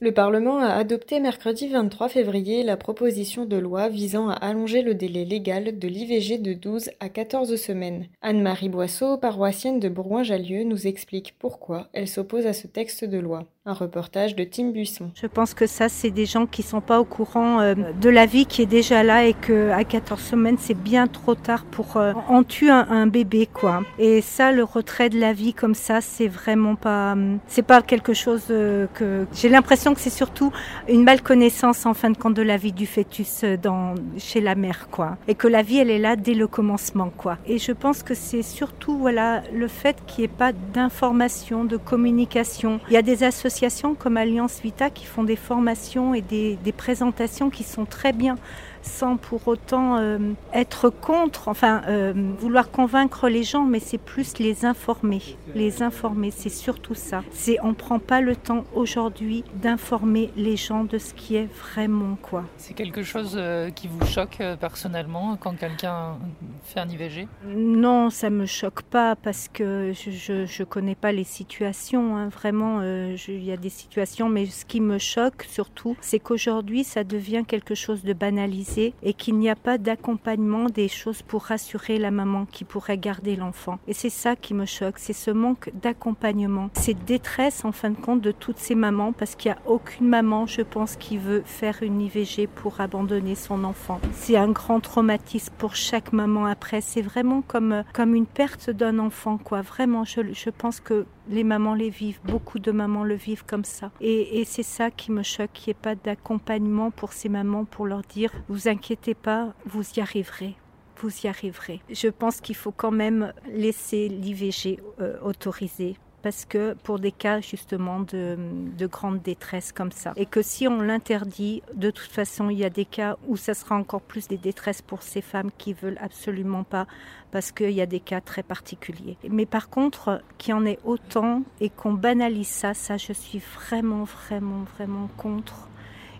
Le Parlement a adopté mercredi 23 février la proposition de loi visant à allonger le délai légal de l'IVG de 12 à 14 semaines. Anne-Marie Boisseau, paroissienne de Bourgoin-Jallieu, nous explique pourquoi elle s'oppose à ce texte de loi. Un reportage de Tim Buisson. Je pense que ça, c'est des gens qui sont pas au courant euh, de la vie qui est déjà là et que à 14 semaines, c'est bien trop tard pour euh, en tuer un, bébé, quoi. Et ça, le retrait de la vie comme ça, c'est vraiment pas, c'est pas quelque chose euh, que j'ai l'impression que c'est surtout une malconnaissance en fin de compte de la vie du fœtus dans chez la mère, quoi. Et que la vie, elle est là dès le commencement, quoi. Et je pense que c'est surtout voilà le fait qu'il n'y ait pas d'information, de communication. Il y a des associations comme Alliance Vita qui font des formations et des, présentations qui sont très bien sans pour autant euh, être contre, enfin euh, vouloir convaincre les gens, mais c'est plus les informer. Les informer, c'est surtout ça. C'est on prend pas le temps aujourd'hui d'informer les gens de ce qui est vraiment quoi. C'est quelque chose euh, qui vous choque personnellement quand quelqu'un fait un IVG Non, ça me choque pas parce que je je, connais pas les situations. Hein. Vraiment, euh, il y a des situations, mais ce qui me choque surtout, c'est qu'aujourd'hui ça devient quelque chose de banalisé et qu'il n'y a pas d'accompagnement des choses pour rassurer la maman qui pourrait garder l'enfant. Et c'est ça qui me choque, c'est ce manque d'accompagnement, cette détresse en fin de compte de toutes ces mamans parce qu'il n'y a aucune maman, je pense, qui veut faire une IVG pour abandonner son enfant. C'est un grand traumatisme pour chaque maman après. C'est vraiment comme, comme une perte d'un enfant, quoi. Vraiment, je, je pense que les mamans les vivent, beaucoup de mamans le vivent comme ça. Et, c'est ça qui me choque, qu'il n'y ait pas d'accompagnement pour ces mamans pour leur dire, vous inquiétez pas, vous y arriverez. Vous y arriverez. Je pense qu'il faut quand même laisser l'IVG euh, autorisé parce que pour des cas justement de, de, grande détresse comme ça. Et que si on l'interdit, de toute façon, il y a des cas où ça sera encore plus des détresses pour ces femmes qui veulent absolument pas, parce qu'il y a des cas très particuliers. Mais par contre, qu'il y en ait autant et qu'on banalise ça, ça, je suis vraiment, vraiment, vraiment contre.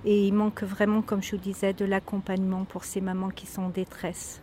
Et il manque vraiment, comme je vous disais, de l'accompagnement pour ces mamans qui sont en détresse.